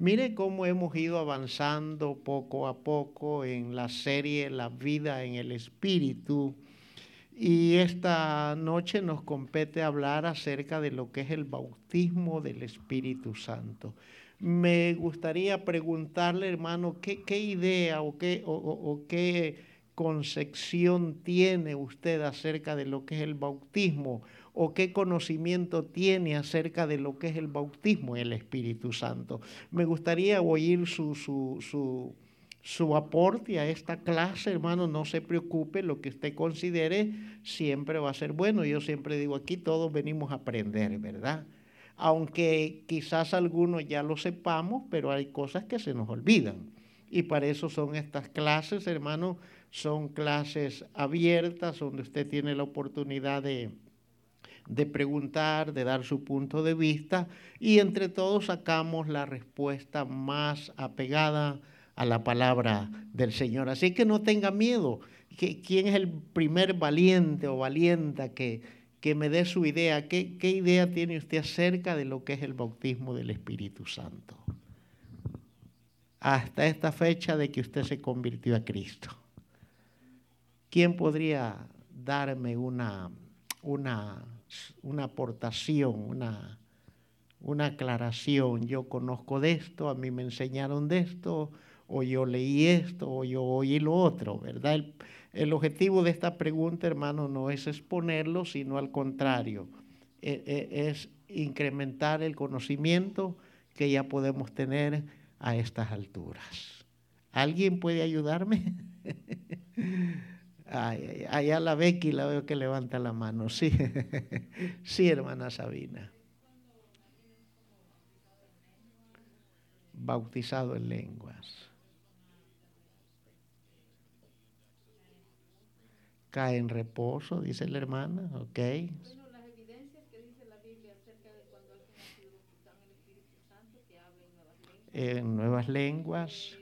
Mire cómo hemos ido avanzando poco a poco en la serie La vida en el Espíritu. Y esta noche nos compete hablar acerca de lo que es el bautismo del Espíritu Santo. Me gustaría preguntarle, hermano, qué, idea o qué, concepción tiene usted acerca de lo que es el bautismo o qué conocimiento tiene acerca de lo que es el bautismo en el Espíritu Santo. Me gustaría oír su, su, su, aporte a esta clase, hermano, no se preocupe, lo que usted considere siempre va a ser bueno. Yo siempre digo, aquí todos venimos a aprender, ¿verdad? Aunque quizás algunos ya lo sepamos, pero hay cosas que se nos olvidan. Y para eso son estas clases, hermano son clases abiertas donde usted tiene la oportunidad de, de preguntar, de dar su punto de vista y entre todos sacamos la respuesta más apegada a la palabra del Señor. Así que no tenga miedo. ¿Quién es el primer valiente o valienta que, que me dé su idea? ¿Qué, ¿Qué idea tiene usted acerca de lo que es el bautismo del Espíritu Santo? Hasta esta fecha de que usted se convirtió a Cristo. ¿Quién podría darme una, una, una aportación, una, una aclaración? Yo conozco de esto, a mí me enseñaron de esto, o yo leí esto, o yo oí lo otro, ¿verdad? El, el objetivo de esta pregunta, hermano, no es exponerlo, sino al contrario, e, e, es incrementar el conocimiento que ya podemos tener a estas alturas. ¿Alguien puede ayudarme? Ay, allá la Becky la veo que levanta la mano. Sí, sí, hermana Sabina. Bautizado en lenguas. Cae en reposo, dice la hermana, ok. Bueno, las evidencias que dice la Biblia acerca de cuando alguien ha sido bautizado en el Espíritu Santo, que habla en nuevas lenguas. En nuevas lenguas.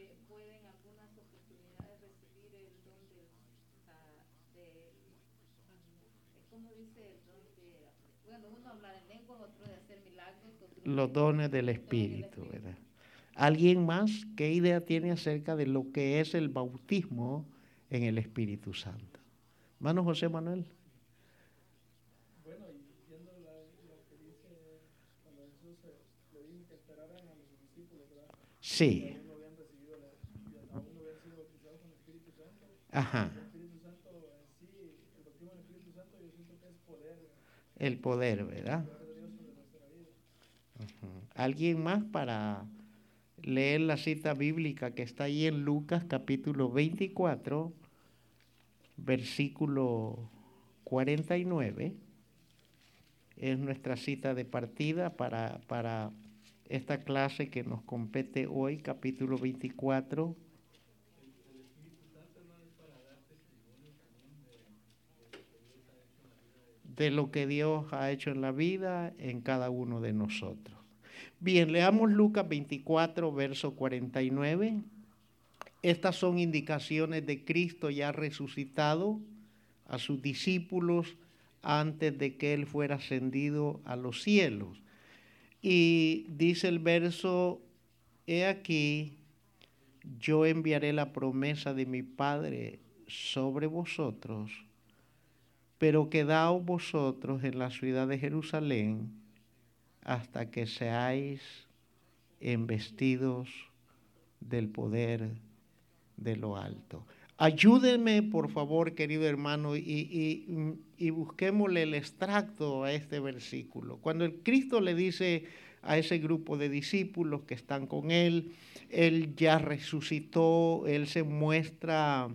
Los dones del Espíritu. ¿verdad? ¿Alguien más qué idea tiene acerca de lo que es el bautismo en el Espíritu Santo? Hermano José Manuel. Bueno, entiendo lo que dice cuando Jesús le dijo que esperaran a los discípulos, ¿verdad? Sí. Aún no habían recibido, aún no habían sido bautizados con el Espíritu Santo. Ajá. El Espíritu Santo sí, el bautismo del Espíritu Santo, yo siento que es poder. El poder, ¿verdad? ¿Alguien más para leer la cita bíblica que está ahí en Lucas capítulo 24, versículo 49? Es nuestra cita de partida para, para esta clase que nos compete hoy, capítulo 24. de lo que Dios ha hecho en la vida en cada uno de nosotros. Bien, leamos Lucas 24, verso 49. Estas son indicaciones de Cristo ya resucitado a sus discípulos antes de que Él fuera ascendido a los cielos. Y dice el verso, he aquí, yo enviaré la promesa de mi Padre sobre vosotros, pero quedaos vosotros en la ciudad de Jerusalén hasta que seáis embestidos del poder de lo alto. Ayúdenme, por favor, querido hermano, y, y, busquémosle el extracto a este versículo. Cuando el Cristo le dice a ese grupo de discípulos que están con Él, Él ya resucitó, Él se muestra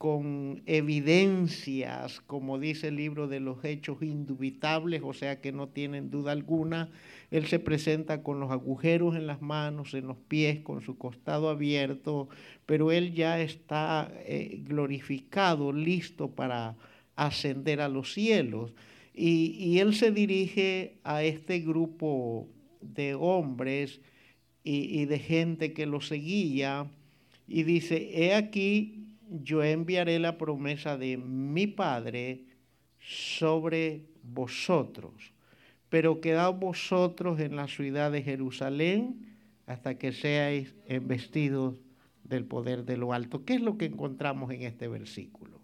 con evidencias, como dice el libro de los hechos indubitables, o sea que no tienen duda alguna. Él se presenta con los agujeros en las manos, en los pies, con su costado abierto, pero él ya está eh, glorificado, listo para ascender a los cielos. Y, él se dirige a este grupo de hombres y, y de gente que lo seguía y dice, he aquí yo enviaré la promesa de mi Padre sobre vosotros. Pero quedad vosotros en la ciudad de Jerusalén hasta que seáis vestidos del poder de lo alto. ¿Qué es lo que encontramos en este versículo?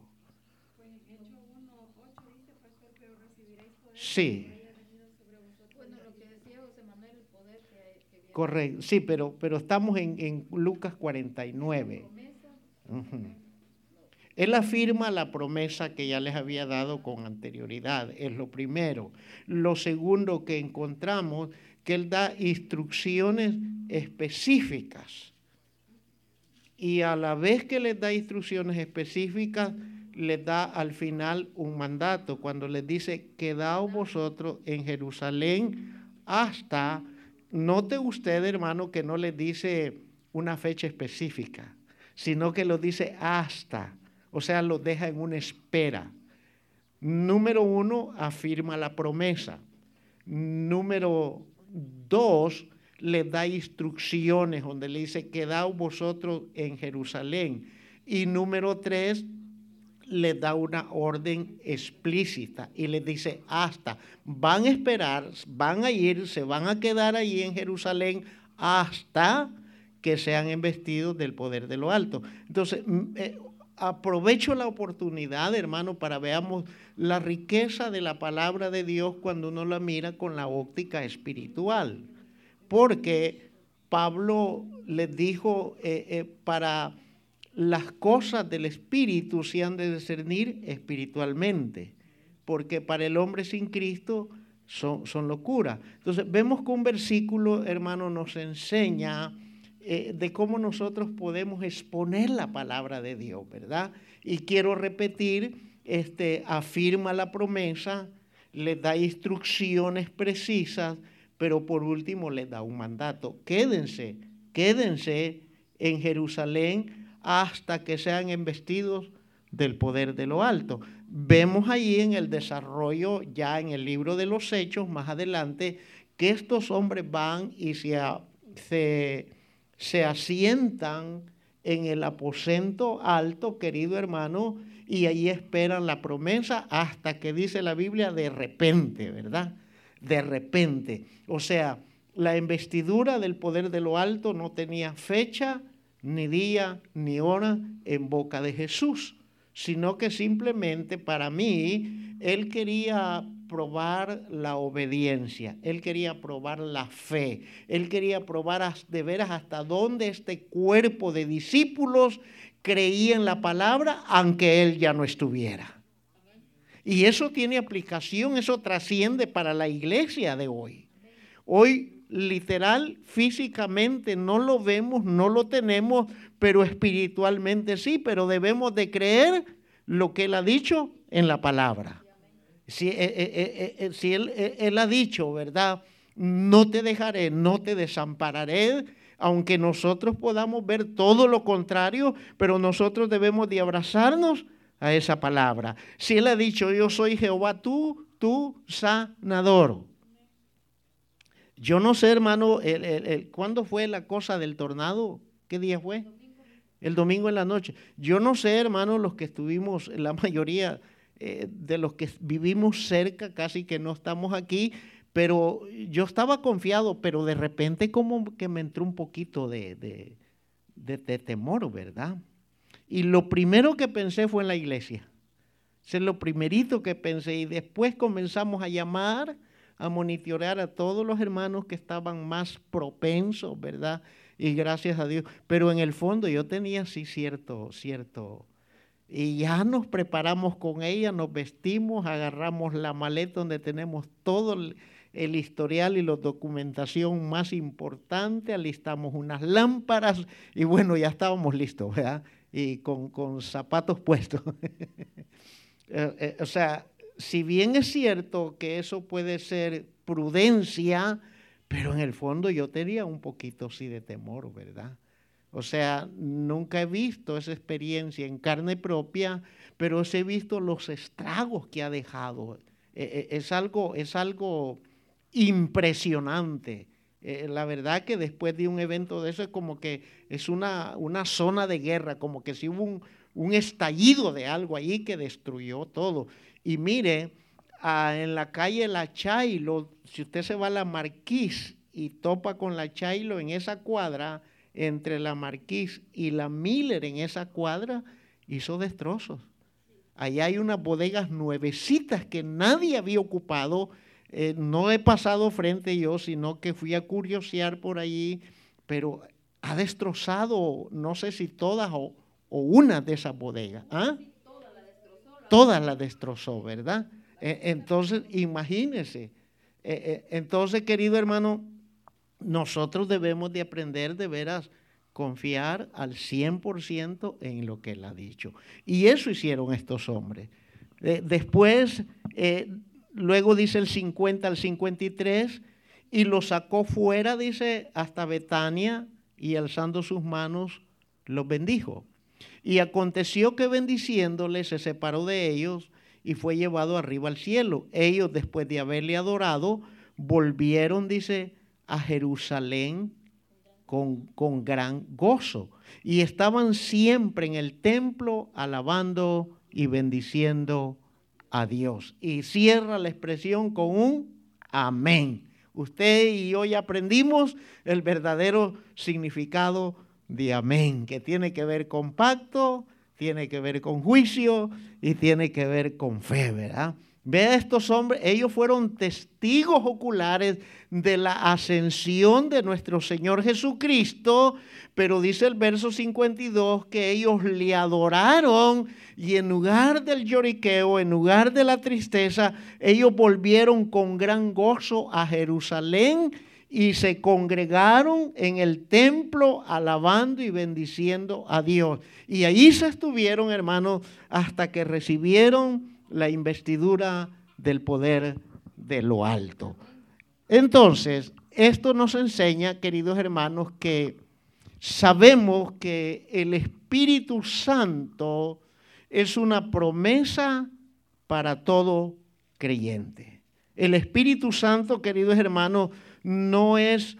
Sí. Correcto, sí, pero, pero estamos en, Lucas 49. Él afirma la promesa que ya les había dado con anterioridad, es lo primero. Lo segundo que encontramos, que Él da instrucciones específicas. Y a la vez que les da instrucciones específicas, les da al final un mandato, cuando les dice, quedaos vosotros en Jerusalén hasta, note usted hermano que no les dice una fecha específica, sino que lo dice hasta, o sea, lo deja en una espera. Número uno, afirma la promesa. Número dos, le da instrucciones donde le dice, quedaos vosotros en Jerusalén. Y número tres, le da una orden explícita y le dice, hasta, van a esperar, van a ir, se van a quedar allí en Jerusalén hasta que sean investidos del poder de lo alto. Entonces, eh, aprovecho la oportunidad, hermano, para veamos la riqueza de la palabra de Dios cuando uno la mira con la óptica espiritual. Porque Pablo les dijo eh, eh, para las cosas del espíritu se han de discernir espiritualmente, porque para el hombre sin Cristo son, son locura. Entonces vemos que un versículo, hermano, nos enseña eh, de cómo nosotros podemos exponer la palabra de Dios, ¿verdad? Y quiero repetir, este, afirma la promesa, le da instrucciones precisas, pero por último le da un mandato. Quédense, quédense en Jerusalén hasta que sean investidos del poder de lo alto. Vemos ahí en el desarrollo, ya en el libro de los Hechos, más adelante, que estos hombres van y se, se, se asientan en el aposento alto, querido hermano, y ahí esperan la promesa hasta que dice la Biblia de repente, ¿verdad? De repente. O sea, la investidura del poder de lo alto no tenía fecha ni día ni hora en boca de Jesús, sino que simplemente para mí él quería probar la obediencia, él quería probar la fe, él quería probar de veras hasta dónde este cuerpo de discípulos creía en la palabra aunque él ya no estuviera. Y eso tiene aplicación, eso trasciende para la iglesia de hoy. Hoy literal, físicamente no lo vemos, no lo tenemos, pero espiritualmente sí, pero debemos de creer lo que Él ha dicho en la palabra. Si, eh, eh, eh, él, ha dicho, ¿verdad? No te dejaré, no te desampararé, aunque nosotros podamos ver todo lo contrario, pero nosotros debemos de abrazarnos a esa palabra. Si Él ha dicho, yo soy Jehová, tú, tú sanador. Yo no sé, hermano, el, ¿cuándo fue la cosa del tornado? ¿Qué día fue? El domingo en la noche. Yo no sé, hermano, los que estuvimos, la mayoría eh, de los que vivimos cerca, casi que no estamos aquí, pero yo estaba confiado, pero de repente como que me entró un poquito de, de, temor, ¿verdad? Y lo primero que pensé fue en la iglesia. es lo primerito que pensé y después comenzamos a llamar a monitorear a todos los hermanos que estaban más propensos, ¿verdad? Y gracias a Dios. Pero en el fondo yo tenía sí cierto, cierto. Y ya nos preparamos con ella, nos vestimos, agarramos la maleta donde tenemos todo el, historial y la documentación más importante, alistamos unas lámparas y bueno, ya estábamos listos, ¿verdad? Y con, con zapatos puestos. Eh, eh, o sea, si bien es cierto que eso puede ser prudencia, pero en el fondo yo tenía un poquito sí de temor, ¿verdad? O sea, nunca he visto esa experiencia en carne propia, pero he visto los estragos que ha dejado. E, e, es algo, es algo impresionante. E, la verdad que después de un evento de eso es como que es una, una zona de guerra, como que si hubo un, un estallido de algo ahí que destruyó todo. Y mire, en la calle La Chay, si usted se va a la Marquís y topa con la Chailo en esa cuadra, entre la Marquís y la Miller en esa cuadra, hizo destrozos. Allá hay unas bodegas nuevecitas que nadie había ocupado. Eh, no he pasado frente yo, sino que fui a curiosear por allí, pero ha destrozado, no sé si todas o, una de esas bodegas. ¿ah? Todas las destrozó, ¿verdad? E, entonces, imagínese. E, e, entonces, querido hermano, nosotros debemos de aprender de veras confiar al 100% en lo que él ha dicho. Y eso hicieron estos hombres. después, eh, luego dice el 50 al 53, y lo sacó fuera, dice, hasta Betania, y alzando sus manos, los bendijo. Y aconteció que bendiciéndole se separó de ellos y fue llevado arriba al cielo. Ellos, después de haberle adorado, volvieron, dice, a Jerusalén con, con gran gozo. Y estaban siempre en el templo alabando y bendiciendo a Dios. Y cierra la expresión con un amén. Usted y yo ya aprendimos el verdadero significado de amén, que tiene que ver con pacto, tiene que ver con juicio y tiene que ver con fe, ¿verdad? Ve a estos hombres, ellos fueron testigos oculares de la ascensión de nuestro Señor Jesucristo, pero dice el verso 52 que ellos le adoraron y en lugar del lloriqueo, en lugar de la tristeza, ellos volvieron con gran gozo a Jerusalén y se congregaron en el templo alabando y bendiciendo a Dios. Y ahí se estuvieron, hermanos, hasta que recibieron la investidura del poder de lo alto. Entonces, esto nos enseña, queridos hermanos, que sabemos que el Espíritu Santo es una promesa para todo creyente. El Espíritu Santo, queridos hermanos, no es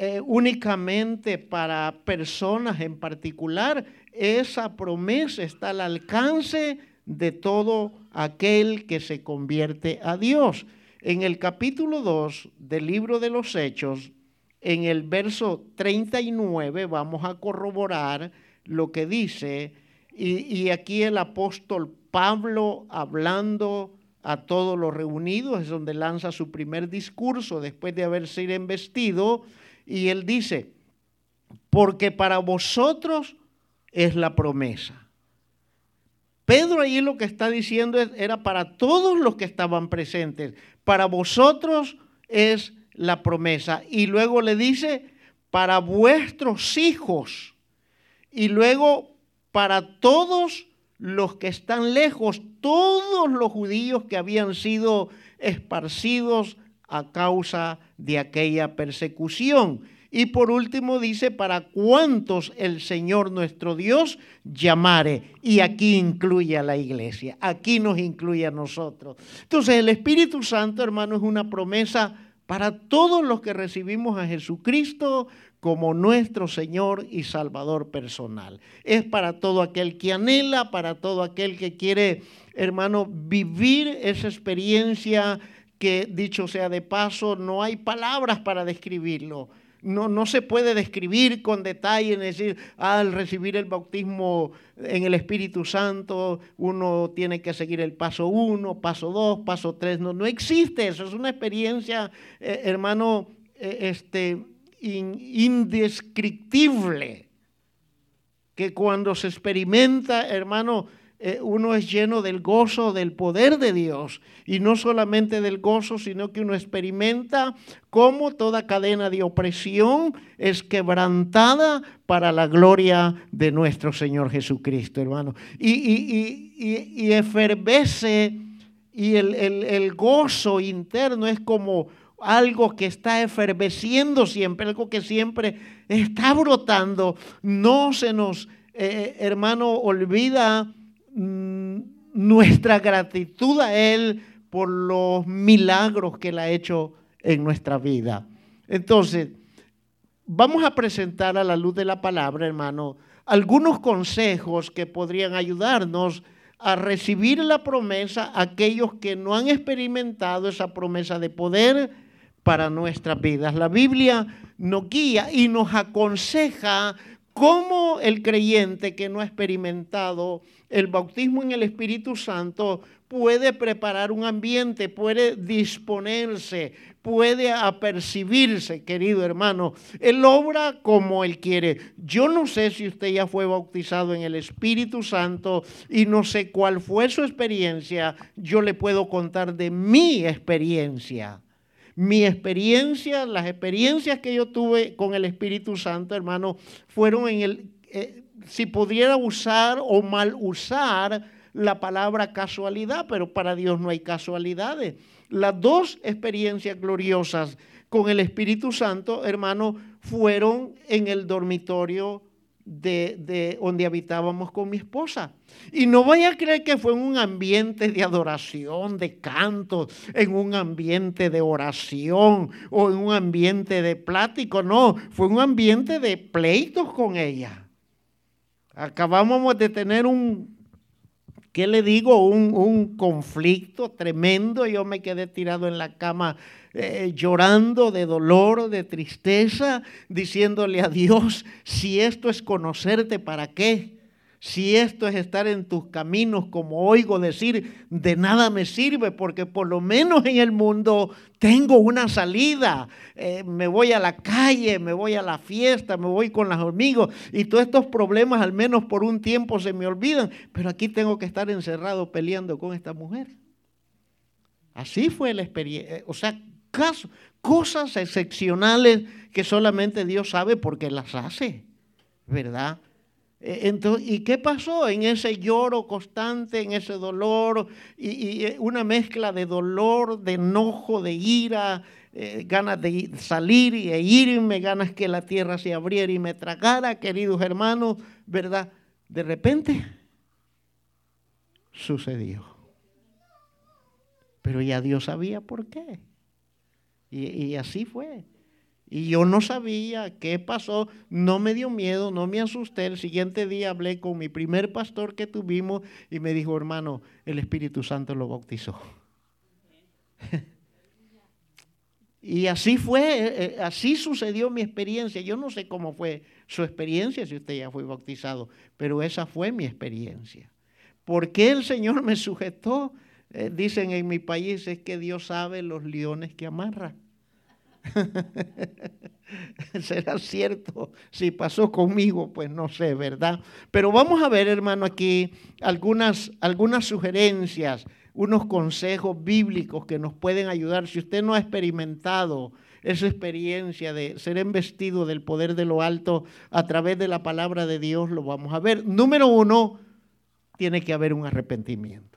eh, únicamente para personas en particular. Esa promesa está al alcance de todo aquel que se convierte a Dios. En el capítulo 2 del libro de los Hechos, en el verso 39, vamos a corroborar lo que dice, y, y aquí el apóstol Pablo hablando a todos los reunidos, es donde lanza su primer discurso después de haber sido investido, y él dice, porque para vosotros es la promesa Pedro ahí lo que está diciendo era para todos los que estaban presentes. Para vosotros es la promesa. Y luego le dice, para vuestros hijos. Y luego, para todos los que están lejos, todos los judíos que habían sido esparcidos a causa de aquella persecución. Y por último dice, para cuantos el Señor nuestro Dios llamare. Y aquí incluye a la iglesia, aquí nos incluye a nosotros. Entonces el Espíritu Santo, hermano, es una promesa para todos los que recibimos a Jesucristo como nuestro Señor y Salvador personal. Es para todo aquel que anhela, para todo aquel que quiere, hermano, vivir esa experiencia que, dicho sea de paso, no hay palabras para describirlo no, no, se puede describir con detalle, decir, al recibir el bautismo en el Espíritu Santo, uno tiene que seguir el paso uno, paso dos, paso tres. No, no existe eso, es una experiencia, eh, hermano, eh, este, indescriptible, que cuando se experimenta, hermano, eh, uno es lleno del gozo, del poder de Dios. Y no solamente del gozo, sino que uno experimenta cómo toda cadena de opresión es quebrantada para la gloria de nuestro Señor Jesucristo, hermano. Y, y, y, y efervece y el, el, gozo interno es como algo que está eferveciendo siempre, algo que siempre está brotando. No se nos, eh, hermano, olvida nuestra gratitud a Él por los milagros que Él ha hecho en nuestra vida. Entonces, vamos a presentar a la luz de la palabra, hermano, algunos consejos que podrían ayudarnos a recibir la promesa aquellos que no han experimentado esa promesa de poder, para nuestras vidas. La Biblia nos guía y nos aconseja cómo el creyente que no ha experimentado el bautismo en el Espíritu Santo puede preparar un ambiente, puede disponerse, puede apercibirse, querido hermano. Él obra como Él quiere. Yo no sé si usted ya fue bautizado en el Espíritu Santo y no sé cuál fue su experiencia. Yo le puedo contar de mi experiencia. Mi experiencia, las experiencias que yo tuve con el Espíritu Santo, hermano, fueron en el, eh, si pudiera usar o mal usar la palabra casualidad, pero para Dios no hay casualidades. Las dos experiencias gloriosas con el Espíritu Santo, hermano, fueron en el dormitorio de, donde habitábamos con mi esposa. Y no vaya a creer que fue en un ambiente de adoración, de canto, en un ambiente de oración o en un ambiente de plático, no, fue un ambiente de pleitos con ella. Acabamos de tener un, ¿qué le digo? Un, conflicto tremendo. Yo me quedé tirado en la cama eh, llorando de dolor, de tristeza, diciéndole a Dios, si esto es conocerte, ¿para qué? Si esto es estar en tus caminos, como oigo decir, de nada me sirve, porque por lo menos en el mundo tengo una salida. Eh, me voy a la calle, me voy a la fiesta, me voy con los amigos y todos estos problemas al menos por un tiempo se me olvidan. Pero aquí tengo que estar encerrado peleando con esta mujer. Así fue la experiencia. Eh, o sea, cosas excepcionales que solamente Dios sabe porque las hace, ¿verdad? Eh, entonces, ¿Y qué pasó en ese lloro constante, en ese dolor y, eh, una mezcla de dolor, de enojo, de ira, eh, ganas de salir e irme, ganas que la tierra se abriera y me tragara, queridos hermanos, ¿verdad? De repente sucedió. Pero ya Dios sabía por qué. Y así fue. Y yo no sabía qué pasó, no me dio miedo, no me asusté. El siguiente día hablé con mi primer pastor que tuvimos y me dijo, hermano, el Espíritu Santo lo bautizó. y así fue, eh, eh, así sucedió mi experiencia. Yo no sé cómo fue su experiencia si usted ya fue bautizado, pero esa fue mi experiencia. ¿Por qué el Señor me sujetó? Eh, dicen en mi país es que Dios sabe los leones que amarra. ¿Será cierto? Si pasó conmigo, pues no sé, ¿verdad? Pero vamos a ver, hermano, aquí algunas, algunas sugerencias, unos consejos bíblicos que nos pueden ayudar. Si usted no ha experimentado esa experiencia de ser embestido del poder de lo alto a través de la palabra de Dios, lo vamos a ver. Número uno, tiene que haber un arrepentimiento.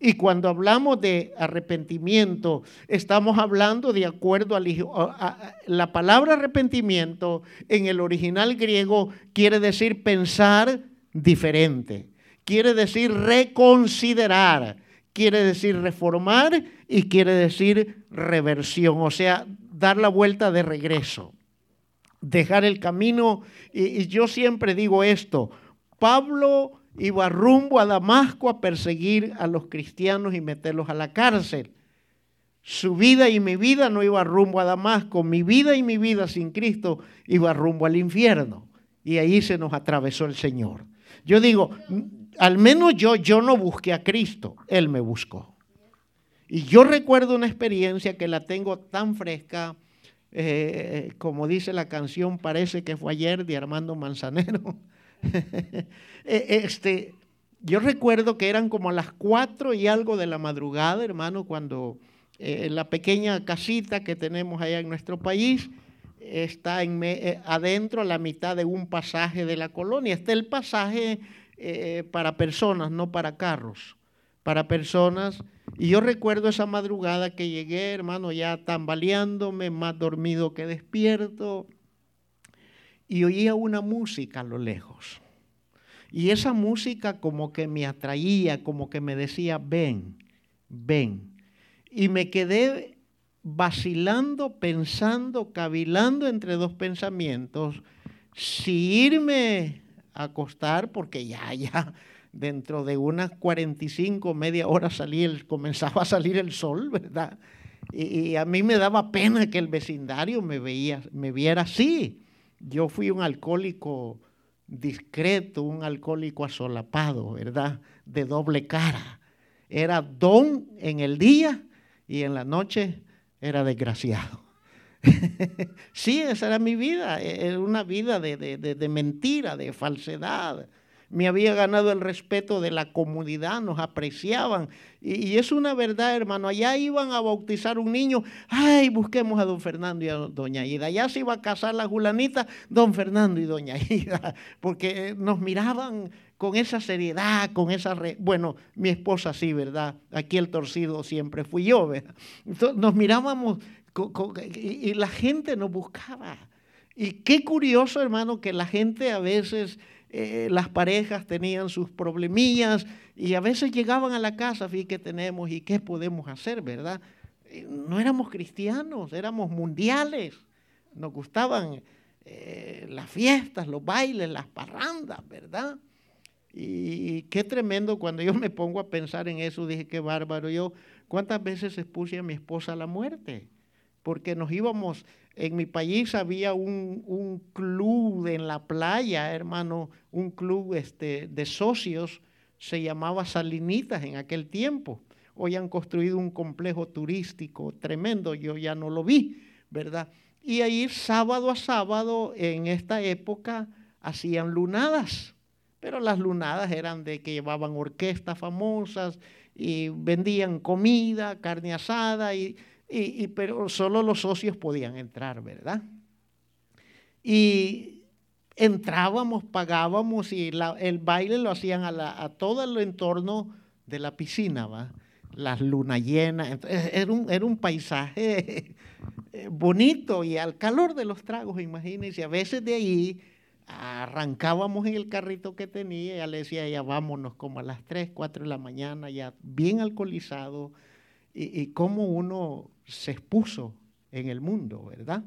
Y cuando hablamos de arrepentimiento, estamos hablando de acuerdo a la palabra arrepentimiento en el original griego quiere decir pensar diferente, quiere decir reconsiderar, quiere decir reformar y quiere decir reversión, o sea, dar la vuelta de regreso, dejar el camino. Y, yo siempre digo esto, Pablo iba rumbo a Damasco a perseguir a los cristianos y meterlos a la cárcel. Su vida y mi vida no iba rumbo a Damasco, mi vida y mi vida sin Cristo iba rumbo al infierno. Y ahí se nos atravesó el Señor. Yo digo, al menos yo, yo no busqué a Cristo, Él me buscó. Y yo recuerdo una experiencia que la tengo tan fresca, eh, como dice la canción, parece que fue ayer de Armando Manzanero. Eh, este, yo recuerdo que eran como a las cuatro y algo de la madrugada, hermano, cuando eh, la pequeña casita que tenemos allá en nuestro país está en eh, adentro a la mitad de un pasaje de la colonia. Está el pasaje para personas, no para carros, para personas. Y yo recuerdo esa madrugada que llegué, hermano, ya tambaleándome, más dormido que despierto y oía una música a lo lejos. Y esa música como que me atraía, como que me decía, ven, ven. Y me quedé vacilando, pensando, cavilando entre dos pensamientos, si irme a acostar, porque ya, ya, dentro de unas 45, media hora salí el, comenzaba a salir el sol, ¿verdad? Y, a mí me daba pena que el vecindario me, veía, me viera así. Yo fui un alcohólico discreto, un alcohólico asolapado, ¿verdad? De doble cara. Era don en el día y en la noche era desgraciado. sí, esa era mi vida, era una vida de, de mentira, de falsedad, me había ganado el respeto de la comunidad, nos apreciaban. Y, es una verdad, hermano, allá iban a bautizar un niño, ay, busquemos a don Fernando y a doña Ida. Allá se iba a casar la Julanita, don Fernando y doña Ida, porque nos miraban con esa seriedad, con esa... Bueno, mi esposa sí, ¿verdad? Aquí el torcido siempre fui yo, ¿verdad? Entonces, nos mirábamos y la gente nos buscaba. Y qué curioso, hermano, que la gente a veces eh, las parejas tenían sus problemillas y a veces llegaban a la casa, fíjate que tenemos y qué podemos hacer, ¿verdad? No éramos cristianos, éramos mundiales. Nos gustaban eh, las fiestas, los bailes, las parrandas, ¿verdad? Y qué tremendo cuando yo me pongo a pensar en eso, dije, qué bárbaro. Yo, ¿cuántas veces expuse a mi esposa a la muerte? Porque nos íbamos en mi país había un, club en la playa, hermano, un club este, de socios, se llamaba Salinitas en aquel tiempo. Hoy han construido un complejo turístico tremendo, yo ya no lo vi, ¿verdad? Y ahí sábado a sábado, en esta época, hacían lunadas, pero las lunadas eran de que llevaban orquestas famosas y vendían comida, carne asada y y, pero solo los socios podían entrar, ¿verdad? Y entrábamos, pagábamos y el baile lo hacían a, todo el entorno de la piscina, ¿va? Las lunas llenas, era un, era un paisaje eh, bonito y al calor de los tragos, imagínense, a veces de ahí arrancábamos en el carrito que tenía, ya le decía, ya vámonos como a las 3, 4 de la mañana, ya bien alcoholizado, y, y uno se expuso en el mundo, ¿verdad?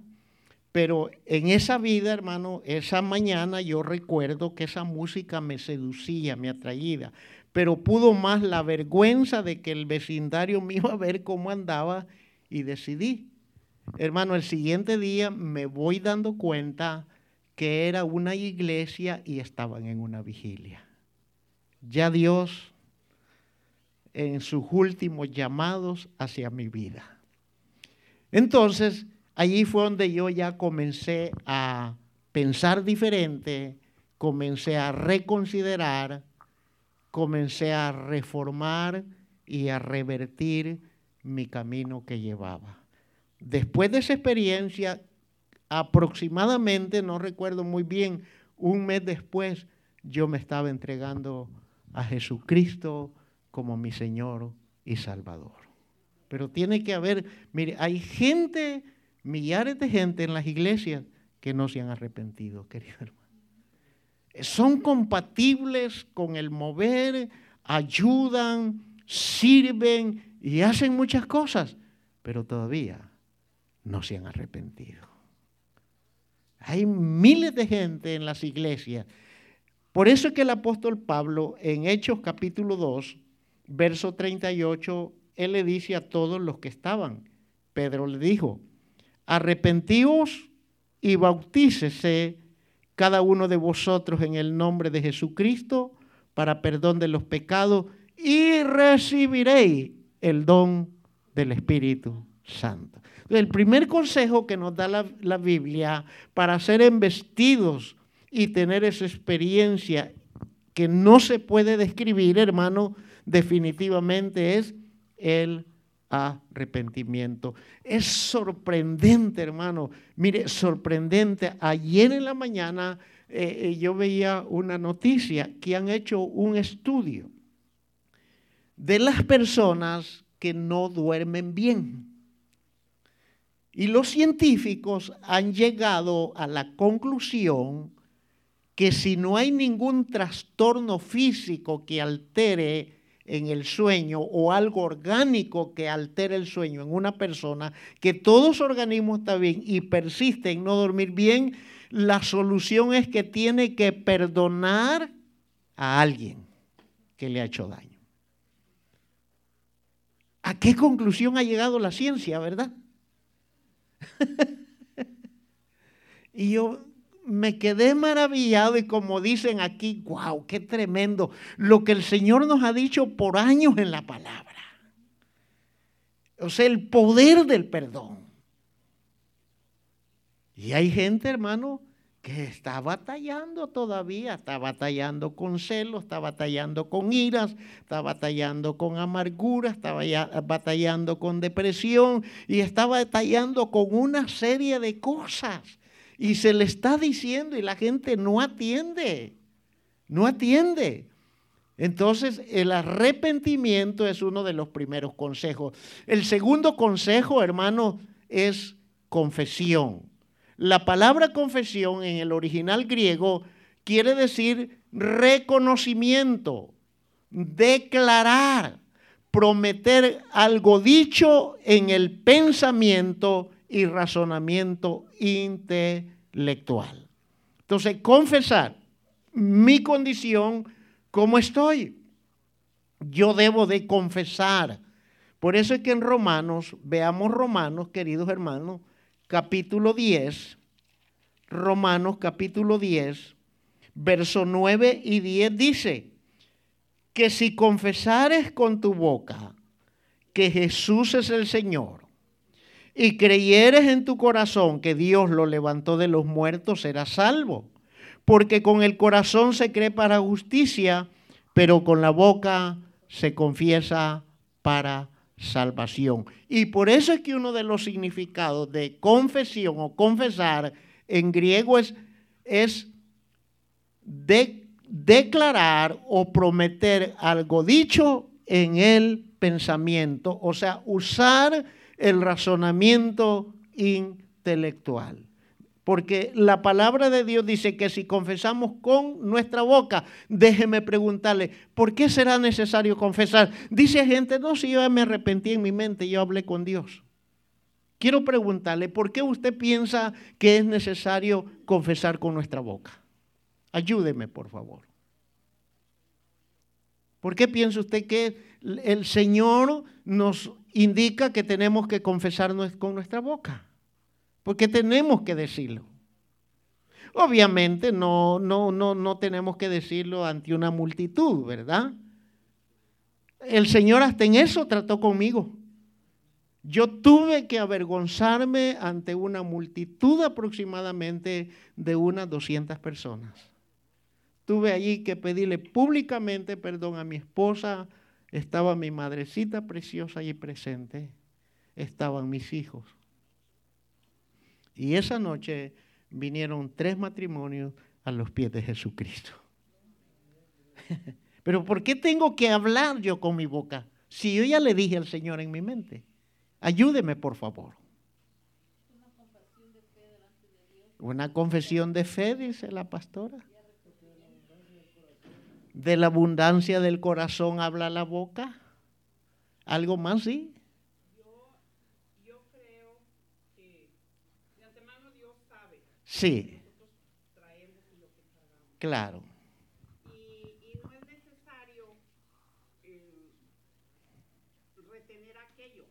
Pero en esa vida, hermano, esa mañana yo recuerdo que esa música me seducía, me atraía, pero pudo más la vergüenza de que el vecindario me iba a ver cómo andaba y decidí. Hermano, el siguiente día me voy dando cuenta que era una iglesia y estaban en una vigilia. Ya Dios en sus últimos llamados hacia mi vida. Entonces, allí fue donde yo ya comencé a pensar diferente, comencé a reconsiderar, comencé a reformar y a revertir mi camino que llevaba. Después de esa experiencia, aproximadamente, no recuerdo muy bien, un mes después, yo me estaba entregando a Jesucristo como mi Señor y Salvador. Pero tiene que haber, mire, hay gente, millares de gente en las iglesias que no se han arrepentido, querido hermano. Son compatibles con el mover, ayudan, sirven y hacen muchas cosas, pero todavía no se han arrepentido. Hay miles de gente en las iglesias. Por eso es que el apóstol Pablo en Hechos capítulo 2, verso 38 él le dice a todos los que estaban, Pedro le dijo, arrepentíos y bautícese cada uno de vosotros en el nombre de Jesucristo para perdón de los pecados y recibiréis el don del Espíritu Santo. El primer consejo que nos da la, la Biblia para ser embestidos y tener esa experiencia que no se puede describir, hermano, definitivamente es el arrepentimiento. Es sorprendente, hermano. Mire, sorprendente. Ayer en la mañana eh, eh, yo veía una noticia que han hecho un estudio de las personas que no duermen bien. Y los científicos han llegado a la conclusión que si no hay ningún trastorno físico que altere en el sueño o algo orgánico que altere el sueño en una persona, que todo su organismo está bien y persiste en no dormir bien, la solución es que tiene que perdonar a alguien que le ha hecho daño. ¿A qué conclusión ha llegado la ciencia, verdad? y yo me quedé maravillado y como dicen aquí, wow, qué tremendo lo que el Señor nos ha dicho por años en la palabra. O sea, el poder del perdón. Y hay gente, hermano, que está batallando todavía, está batallando con celos, está batallando con iras, está batallando con amargura, está batallando con depresión y está batallando con una serie de cosas. Y se le está diciendo y la gente no atiende, no atiende. Entonces, el arrepentimiento es uno de los primeros consejos. El segundo consejo, hermano, es confesión. La palabra confesión en el original griego quiere decir reconocimiento, declarar, prometer algo dicho en el pensamiento y razonamiento intelectual. Entonces, confesar mi condición, ¿cómo estoy? Yo debo de confesar. Por eso es que en Romanos, veamos Romanos, queridos hermanos, capítulo 10, Romanos capítulo 10, verso 9 y 10 dice, que si confesares con tu boca que Jesús es el Señor y creyeres en tu corazón que Dios lo levantó de los muertos, serás salvo. Porque con el corazón se cree para justicia, pero con la boca se confiesa para salvación. Y por eso es que uno de los significados de confesión o confesar en griego es, es declarar o prometer algo dicho en el pensamiento, o sea, usar el razonamiento intelectual. Porque la palabra de Dios dice que si confesamos con nuestra boca, déjeme preguntarle, ¿por qué será necesario confesar? Dice gente, no, si yo me arrepentí en mi mente, yo hablé con Dios. Quiero preguntarle, ¿por qué usted piensa que es necesario confesar con nuestra boca? Ayúdeme, por favor. ¿Por qué piensa usted que el Señor nos indica que tenemos que confesarnos con nuestra boca? porque tenemos que decirlo. Obviamente no, no, no, no tenemos que decirlo ante una multitud, ¿verdad? El Señor hasta en eso trató conmigo. Yo tuve que avergonzarme ante una multitud aproximadamente de unas 200 personas. Tuve allí que pedirle públicamente perdón a mi esposa, estaba mi madrecita preciosa allí presente, estaban mis hijos. Y esa noche vinieron tres matrimonios a los pies de Jesucristo. Pero ¿por qué tengo que hablar yo con mi boca? Si yo ya le dije al Señor en mi mente, ayúdeme por favor. Una confesión de fe, dice la pastora. De la abundancia del corazón habla la boca. ¿Algo más, sí? Sí. Claro. Y, no es necesario eh, retener aquello.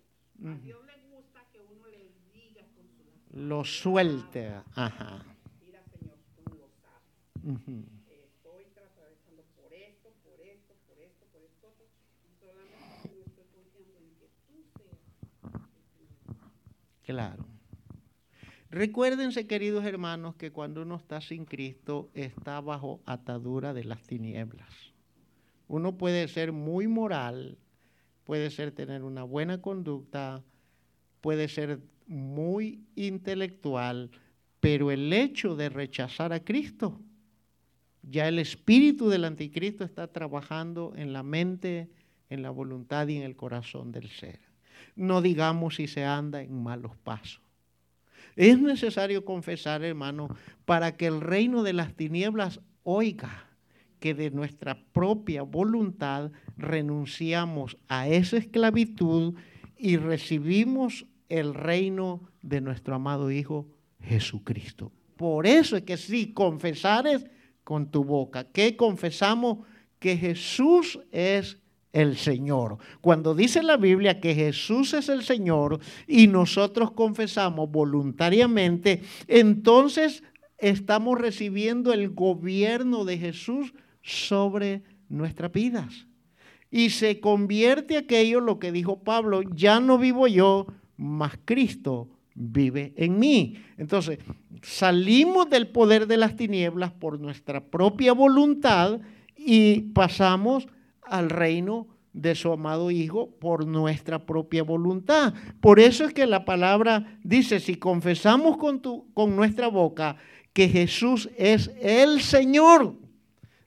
A Dios le gusta que uno le diga con su Lo suelte. Ajá. Mira, Señor, tú lo sabes. Eh, estoy atravesando por esto, por esto, por esto, por esto. Y solamente no estoy confiando en que tú seas. Claro. Recuérdense, queridos hermanos, que cuando uno está sin Cristo está bajo atadura de las tinieblas. Uno puede ser muy moral, puede ser tener una buena conducta, puede ser muy intelectual, pero el hecho de rechazar a Cristo, ya el espíritu del anticristo está trabajando en la mente, en la voluntad y en el corazón del ser. No digamos si se anda en malos pasos. Es necesario confesar, hermano, para que el reino de las tinieblas oiga que de nuestra propia voluntad renunciamos a esa esclavitud y recibimos el reino de nuestro amado Hijo Jesucristo. Por eso es que si confesares con tu boca, que confesamos que Jesús es el Señor. Cuando dice la Biblia que Jesús es el Señor y nosotros confesamos voluntariamente, entonces estamos recibiendo el gobierno de Jesús sobre nuestras vidas. Y se convierte aquello, lo que dijo Pablo, ya no vivo yo, mas Cristo vive en mí. Entonces, salimos del poder de las tinieblas por nuestra propia voluntad y pasamos al reino de su amado Hijo por nuestra propia voluntad. Por eso es que la palabra dice, si confesamos con, tu, con nuestra boca que Jesús es el Señor,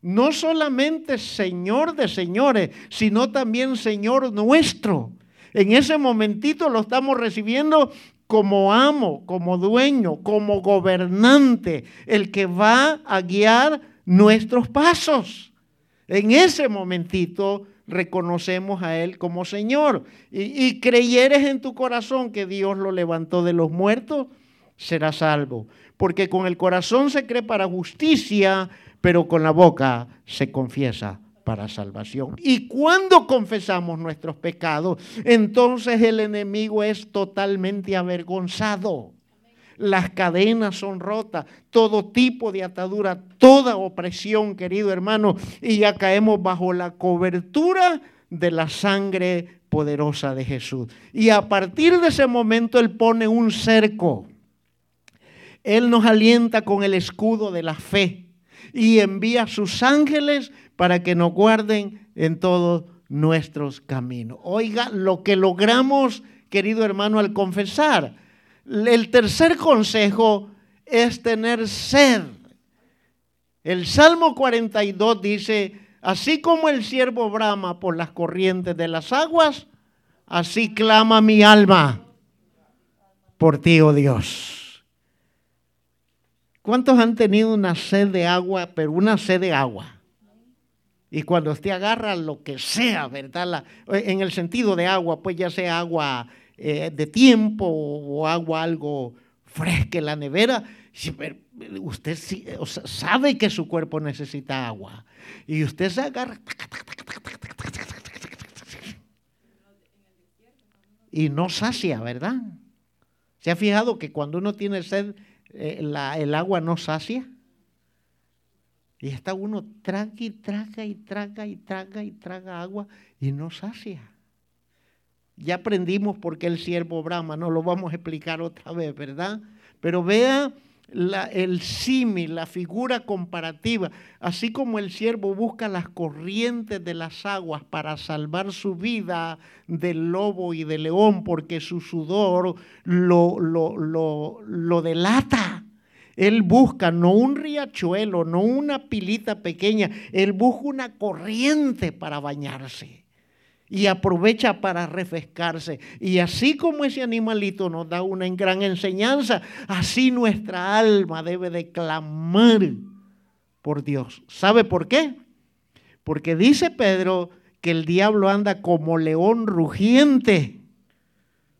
no solamente Señor de señores, sino también Señor nuestro. En ese momentito lo estamos recibiendo como amo, como dueño, como gobernante, el que va a guiar nuestros pasos. En ese momentito reconocemos a Él como Señor. Y, creyeres en tu corazón que Dios lo levantó de los muertos, serás salvo. Porque con el corazón se cree para justicia, pero con la boca se confiesa para salvación. Y cuando confesamos nuestros pecados, entonces el enemigo es totalmente avergonzado las cadenas son rotas, todo tipo de atadura, toda opresión, querido hermano, y ya caemos bajo la cobertura de la sangre poderosa de Jesús. Y a partir de ese momento Él pone un cerco. Él nos alienta con el escudo de la fe y envía a sus ángeles para que nos guarden en todos nuestros caminos. Oiga, lo que logramos, querido hermano, al confesar, el tercer consejo es tener sed. El Salmo 42 dice, así como el siervo brama por las corrientes de las aguas, así clama mi alma por ti, oh Dios. ¿Cuántos han tenido una sed de agua, pero una sed de agua? Y cuando usted agarra lo que sea, ¿verdad? en el sentido de agua, pues ya sea agua eh, de tiempo o agua algo fresca en la nevera, usted sabe que su cuerpo necesita agua y usted se agarra y no sacia, ¿verdad? ¿Se ha fijado que cuando uno tiene sed, eh, el agua no sacia? Y está uno traga y traga y traga y traga y traga agua y no sacia. Ya aprendimos por qué el siervo Brahma, no lo vamos a explicar otra vez, ¿verdad? Pero vea el símil, la figura comparativa, así como el siervo busca las corrientes de las aguas para salvar su vida del lobo y del león, porque su sudor lo, lo, lo, lo delata. Él busca no un riachuelo, no una pilita pequeña, él busca una corriente para bañarse y aprovecha para refrescarse. Y así como ese animalito nos da una gran enseñanza, así nuestra alma debe de clamar por Dios. ¿Sabe por qué? Porque dice Pedro que el diablo anda como león rugiente,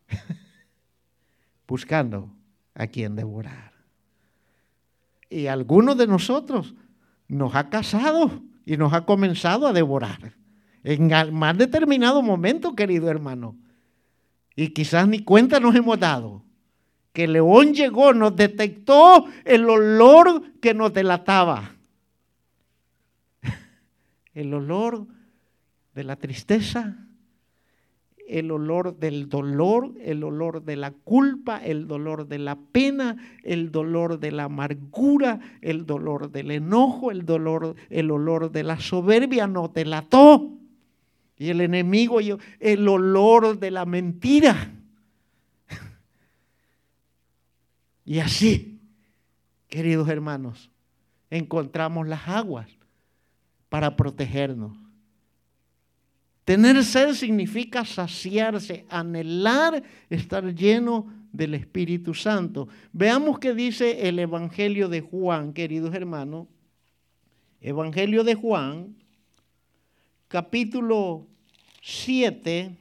buscando a quien devorar. Y algunos de nosotros nos ha casado y nos ha comenzado a devorar en más determinado momento, querido hermano. Y quizás ni cuenta nos hemos dado. Que el león llegó, nos detectó el olor que nos delataba. El olor de la tristeza, el olor del dolor, el olor de la culpa, el dolor de la pena, el dolor de la amargura, el dolor del enojo, el dolor, el olor de la soberbia nos delató. Y el enemigo, el olor de la mentira. Y así, queridos hermanos, encontramos las aguas para protegernos. Tener sed significa saciarse, anhelar estar lleno del Espíritu Santo. Veamos qué dice el Evangelio de Juan, queridos hermanos. Evangelio de Juan, capítulo 7,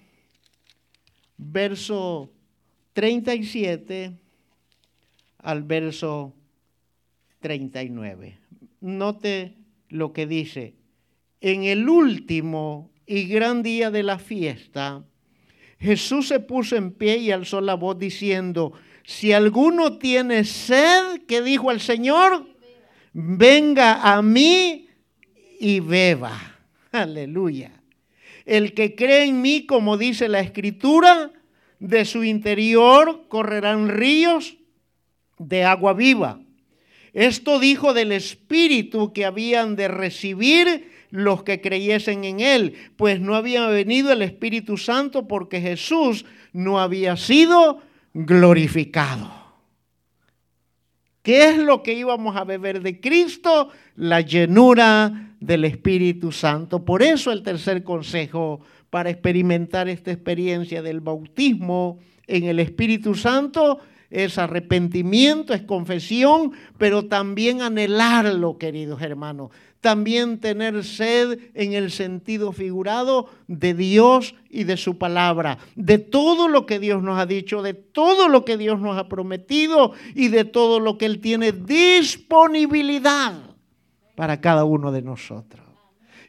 verso 37 al verso 39. Note lo que dice, en el último y gran día de la fiesta, Jesús se puso en pie y alzó la voz diciendo, si alguno tiene sed, que dijo el Señor, venga a mí y beba. Aleluya. El que cree en mí, como dice la escritura, de su interior correrán ríos de agua viva. Esto dijo del Espíritu que habían de recibir los que creyesen en Él, pues no había venido el Espíritu Santo porque Jesús no había sido glorificado. ¿Qué es lo que íbamos a beber de Cristo? La llenura del Espíritu Santo. Por eso el tercer consejo para experimentar esta experiencia del bautismo en el Espíritu Santo es arrepentimiento, es confesión, pero también anhelarlo, queridos hermanos. También tener sed en el sentido figurado de Dios y de su palabra, de todo lo que Dios nos ha dicho, de todo lo que Dios nos ha prometido y de todo lo que Él tiene disponibilidad para cada uno de nosotros.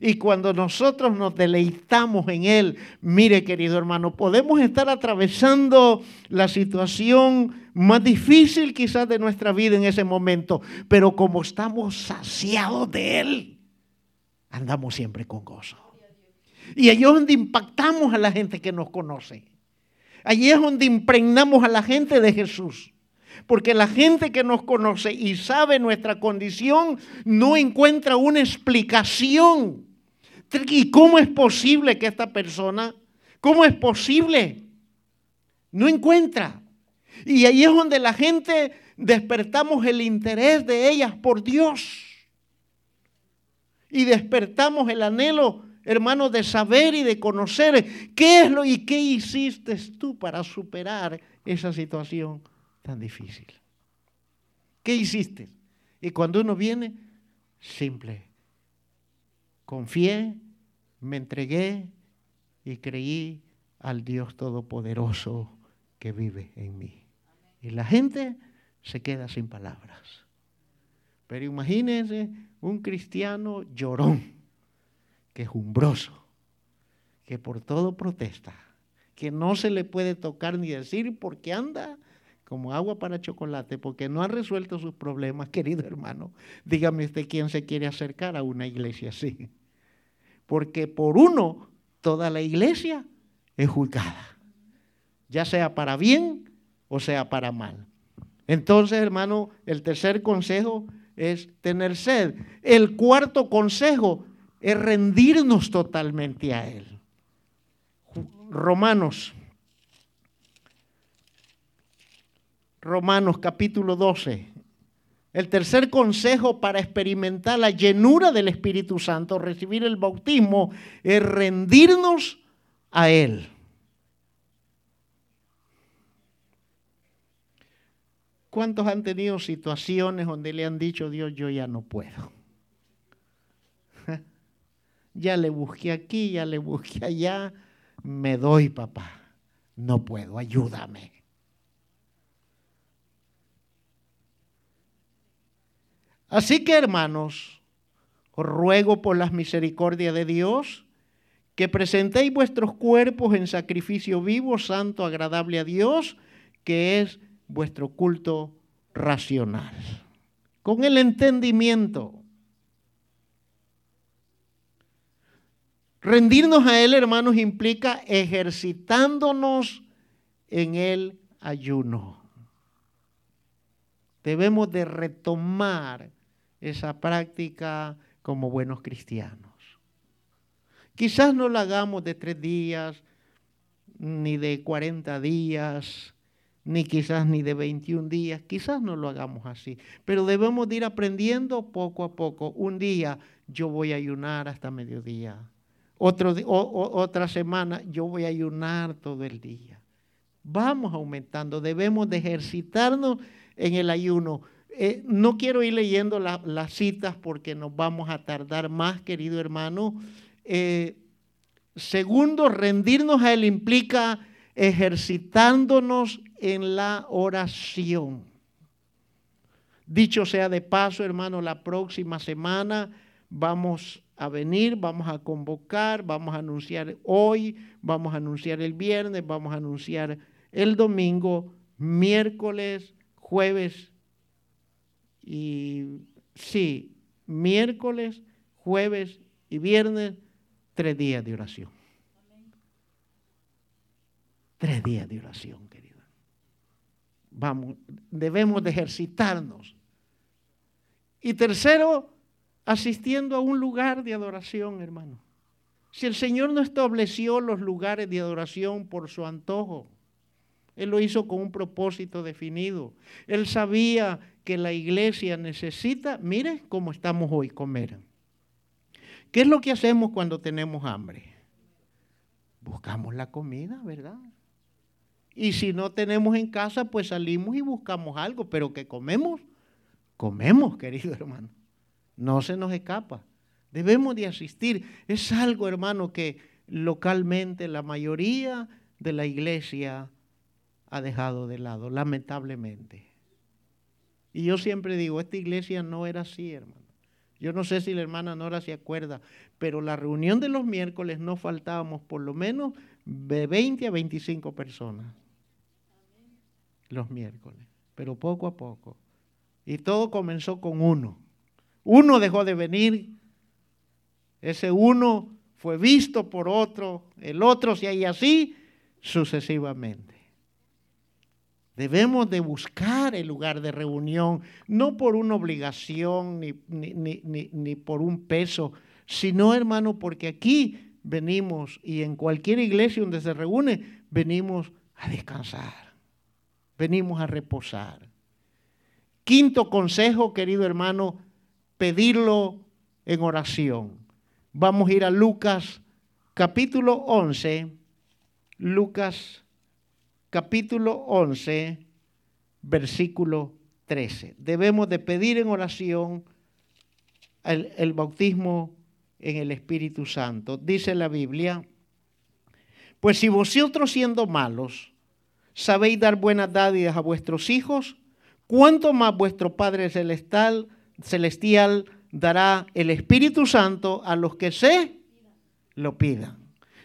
Y cuando nosotros nos deleitamos en Él, mire querido hermano, podemos estar atravesando la situación más difícil quizás de nuestra vida en ese momento, pero como estamos saciados de Él, andamos siempre con gozo. Y allí es donde impactamos a la gente que nos conoce. Allí es donde impregnamos a la gente de Jesús. Porque la gente que nos conoce y sabe nuestra condición no encuentra una explicación ¿Y cómo es posible que esta persona, cómo es posible? No encuentra. Y ahí es donde la gente despertamos el interés de ellas por Dios. Y despertamos el anhelo, hermano, de saber y de conocer qué es lo y qué hiciste tú para superar esa situación tan difícil. ¿Qué hiciste? Y cuando uno viene, simple. Confié, me entregué y creí al Dios Todopoderoso que vive en mí. Y la gente se queda sin palabras. Pero imagínense un cristiano llorón, quejumbroso, que por todo protesta, que no se le puede tocar ni decir porque anda como agua para chocolate, porque no ha resuelto sus problemas, querido hermano. Dígame usted quién se quiere acercar a una iglesia así porque por uno toda la iglesia es juzgada, ya sea para bien o sea para mal. Entonces, hermano, el tercer consejo es tener sed. El cuarto consejo es rendirnos totalmente a Él. Romanos, Romanos capítulo 12, el tercer consejo para experimentar la llenura del Espíritu Santo, recibir el bautismo, es rendirnos a Él. ¿Cuántos han tenido situaciones donde le han dicho, Dios, yo ya no puedo? Ya le busqué aquí, ya le busqué allá, me doy, papá. No puedo, ayúdame. Así que hermanos, os ruego por las misericordias de Dios que presentéis vuestros cuerpos en sacrificio vivo, santo, agradable a Dios, que es vuestro culto racional. Con el entendimiento. Rendirnos a Él, hermanos, implica ejercitándonos en el ayuno. Debemos de retomar esa práctica como buenos cristianos. Quizás no lo hagamos de tres días, ni de 40 días, ni quizás ni de 21 días, quizás no lo hagamos así, pero debemos de ir aprendiendo poco a poco. Un día yo voy a ayunar hasta mediodía, Otro, otra semana yo voy a ayunar todo el día. Vamos aumentando, debemos de ejercitarnos en el ayuno. Eh, no quiero ir leyendo las citas porque nos vamos a tardar más, querido hermano. Eh, segundo, rendirnos a Él implica ejercitándonos en la oración. Dicho sea de paso, hermano, la próxima semana vamos a venir, vamos a convocar, vamos a anunciar hoy, vamos a anunciar el viernes, vamos a anunciar el domingo, miércoles, jueves y sí, miércoles, jueves y viernes, tres días de oración. Tres días de oración, querida. Vamos, debemos de ejercitarnos. Y tercero, asistiendo a un lugar de adoración, hermano. Si el Señor no estableció los lugares de adoración por su antojo, Él lo hizo con un propósito definido. Él sabía que la iglesia necesita, mire cómo estamos hoy, comer. ¿Qué es lo que hacemos cuando tenemos hambre? Buscamos la comida, ¿verdad? Y si no tenemos en casa, pues salimos y buscamos algo, pero que comemos, comemos, querido hermano. No se nos escapa. Debemos de asistir. Es algo, hermano, que localmente la mayoría de la iglesia ha dejado de lado, lamentablemente. Y yo siempre digo, esta iglesia no era así, hermano. Yo no sé si la hermana Nora se acuerda, pero la reunión de los miércoles no faltábamos por lo menos de 20 a 25 personas. Los miércoles, pero poco a poco. Y todo comenzó con uno. Uno dejó de venir, ese uno fue visto por otro, el otro se y así sucesivamente. Debemos de buscar el lugar de reunión, no por una obligación ni, ni, ni, por un peso, sino hermano, porque aquí venimos y en cualquier iglesia donde se reúne, venimos a descansar, venimos a reposar. Quinto consejo, querido hermano, pedirlo en oración. Vamos a ir a Lucas capítulo 11, Lucas capítulo 11, versículo 13. Debemos de pedir en oración el, bautismo en el Espíritu Santo. Dice la Biblia, pues si vosotros siendo malos sabéis dar buenas dádivas a vuestros hijos, ¿cuánto más vuestro Padre Celestial celestial dará el Espíritu Santo a los que se lo pidan.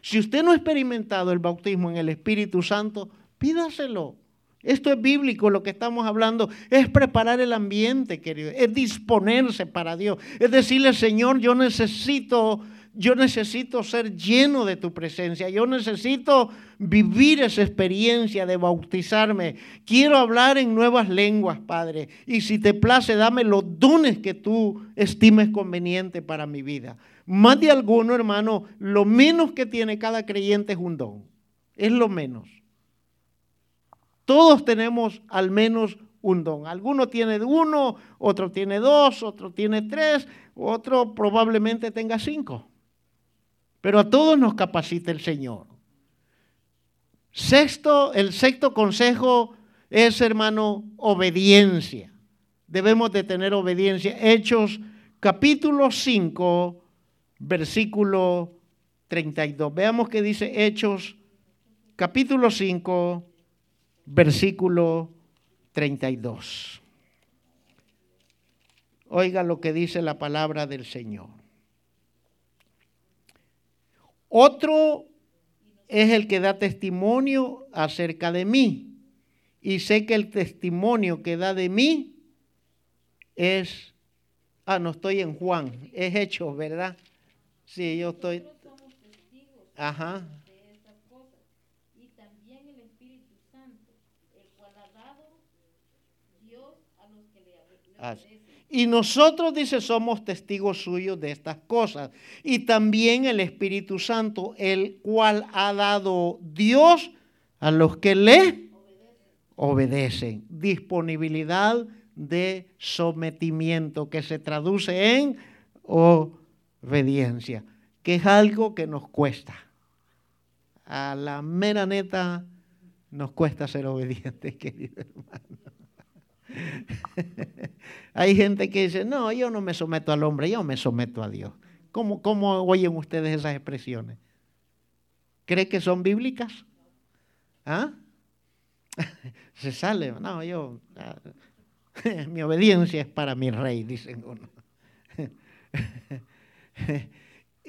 Si usted no ha experimentado el bautismo en el Espíritu Santo, pídaselo. Esto es bíblico, lo que estamos hablando es preparar el ambiente, querido, es disponerse para Dios, es decirle, Señor, yo necesito yo necesito ser lleno de tu presencia. Yo necesito vivir esa experiencia de bautizarme. Quiero hablar en nuevas lenguas, Padre. Y si te place, dame los dones que tú estimes conveniente para mi vida. Más de alguno, hermano, lo menos que tiene cada creyente es un don. Es lo menos. Todos tenemos al menos un don. Alguno tiene uno, otro tiene dos, otro tiene tres, otro probablemente tenga cinco. Pero a todos nos capacita el Señor. Sexto, el sexto consejo es, hermano, obediencia. Debemos de tener obediencia. Hechos capítulo 5, versículo 32. Veamos qué dice Hechos capítulo 5, versículo 32. Oiga lo que dice la palabra del Señor. Otro es el que da testimonio acerca de mí. Y sé que el testimonio que da de mí es, ah, no estoy en Juan, es Hechos, ¿verdad? Sí, yo estoy. Ajá. Y también el Espíritu Santo, el cual ha dado Dios a los y nosotros, dice, somos testigos suyos de estas cosas. Y también el Espíritu Santo, el cual ha dado Dios a los que le obedecen. Disponibilidad de sometimiento, que se traduce en obediencia, que es algo que nos cuesta. A la mera neta nos cuesta ser obedientes, querido hermano. Hay gente que dice, no, yo no me someto al hombre, yo me someto a Dios. ¿Cómo, cómo oyen ustedes esas expresiones? ¿Cree que son bíblicas? ¿Ah? Se sale, no, yo, mi obediencia es para mi rey, dicen uno.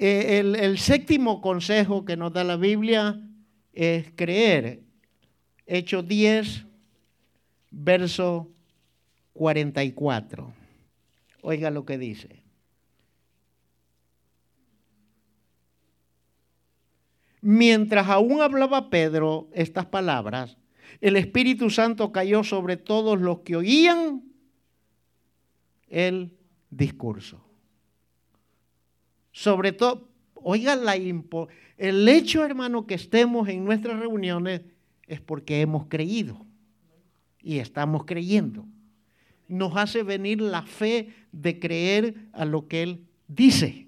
Eh, el, el séptimo consejo que nos da la Biblia es creer. Hechos 10, verso 44. Oiga lo que dice. Mientras aún hablaba Pedro estas palabras, el Espíritu Santo cayó sobre todos los que oían el discurso. Sobre todo, oiga la el hecho, hermano, que estemos en nuestras reuniones es porque hemos creído y estamos creyendo. Nos hace venir la fe de creer a lo que Él dice.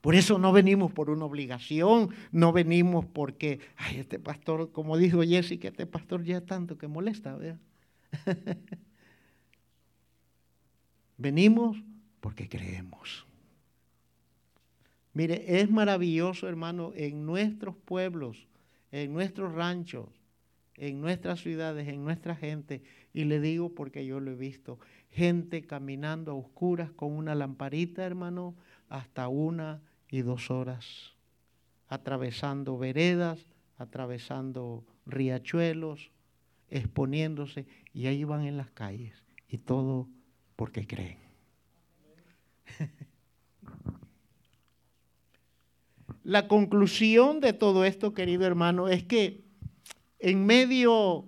Por eso no venimos por una obligación, no venimos porque, ay, este pastor, como dijo Jessica, este pastor ya tanto que molesta, venimos porque creemos. Mire, es maravilloso, hermano, en nuestros pueblos, en nuestros ranchos, en nuestras ciudades, en nuestra gente, y le digo porque yo lo he visto, gente caminando a oscuras con una lamparita, hermano, hasta una y dos horas, atravesando veredas, atravesando riachuelos, exponiéndose, y ahí van en las calles, y todo porque creen. La conclusión de todo esto, querido hermano, es que en medio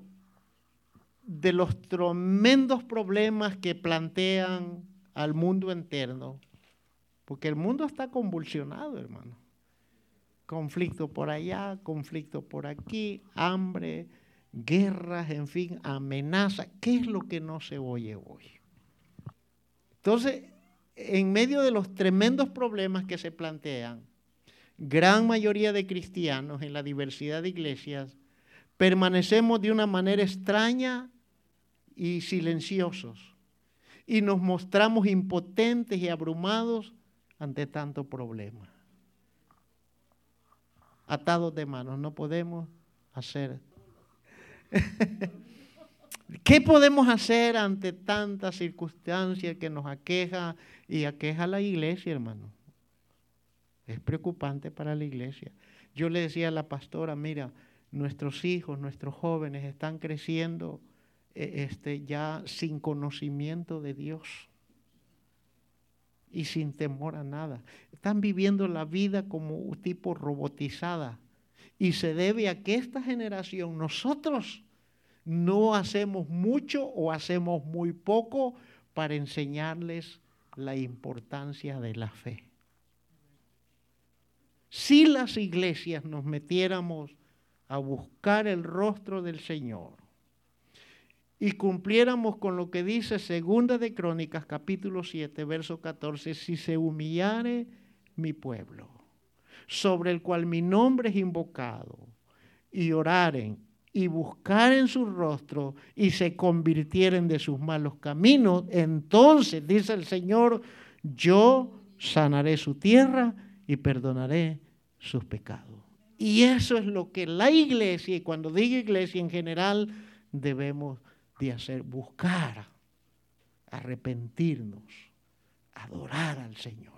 de los tremendos problemas que plantean al mundo interno, porque el mundo está convulsionado, hermano. Conflicto por allá, conflicto por aquí, hambre, guerras, en fin, amenaza. ¿Qué es lo que no se oye hoy? Entonces, en medio de los tremendos problemas que se plantean, gran mayoría de cristianos en la diversidad de iglesias permanecemos de una manera extraña y silenciosos y nos mostramos impotentes y abrumados ante tanto problema. Atados de manos, no podemos hacer. ¿Qué podemos hacer ante tantas circunstancias que nos aqueja y aqueja a la iglesia, hermano? Es preocupante para la iglesia. Yo le decía a la pastora, mira, nuestros hijos, nuestros jóvenes están creciendo eh, este, ya sin conocimiento de Dios y sin temor a nada. Están viviendo la vida como un tipo robotizada. Y se debe a que esta generación, nosotros no hacemos mucho o hacemos muy poco para enseñarles la importancia de la fe. Si las iglesias nos metiéramos a buscar el rostro del Señor, y cumpliéramos con lo que dice Segunda de Crónicas capítulo 7 verso 14, si se humillare mi pueblo, sobre el cual mi nombre es invocado, y oraren y buscaren su rostro y se convirtieren de sus malos caminos, entonces, dice el Señor, yo sanaré su tierra y perdonaré sus pecados. Y eso es lo que la iglesia, y cuando digo iglesia en general, debemos de hacer, buscar, arrepentirnos, adorar al Señor.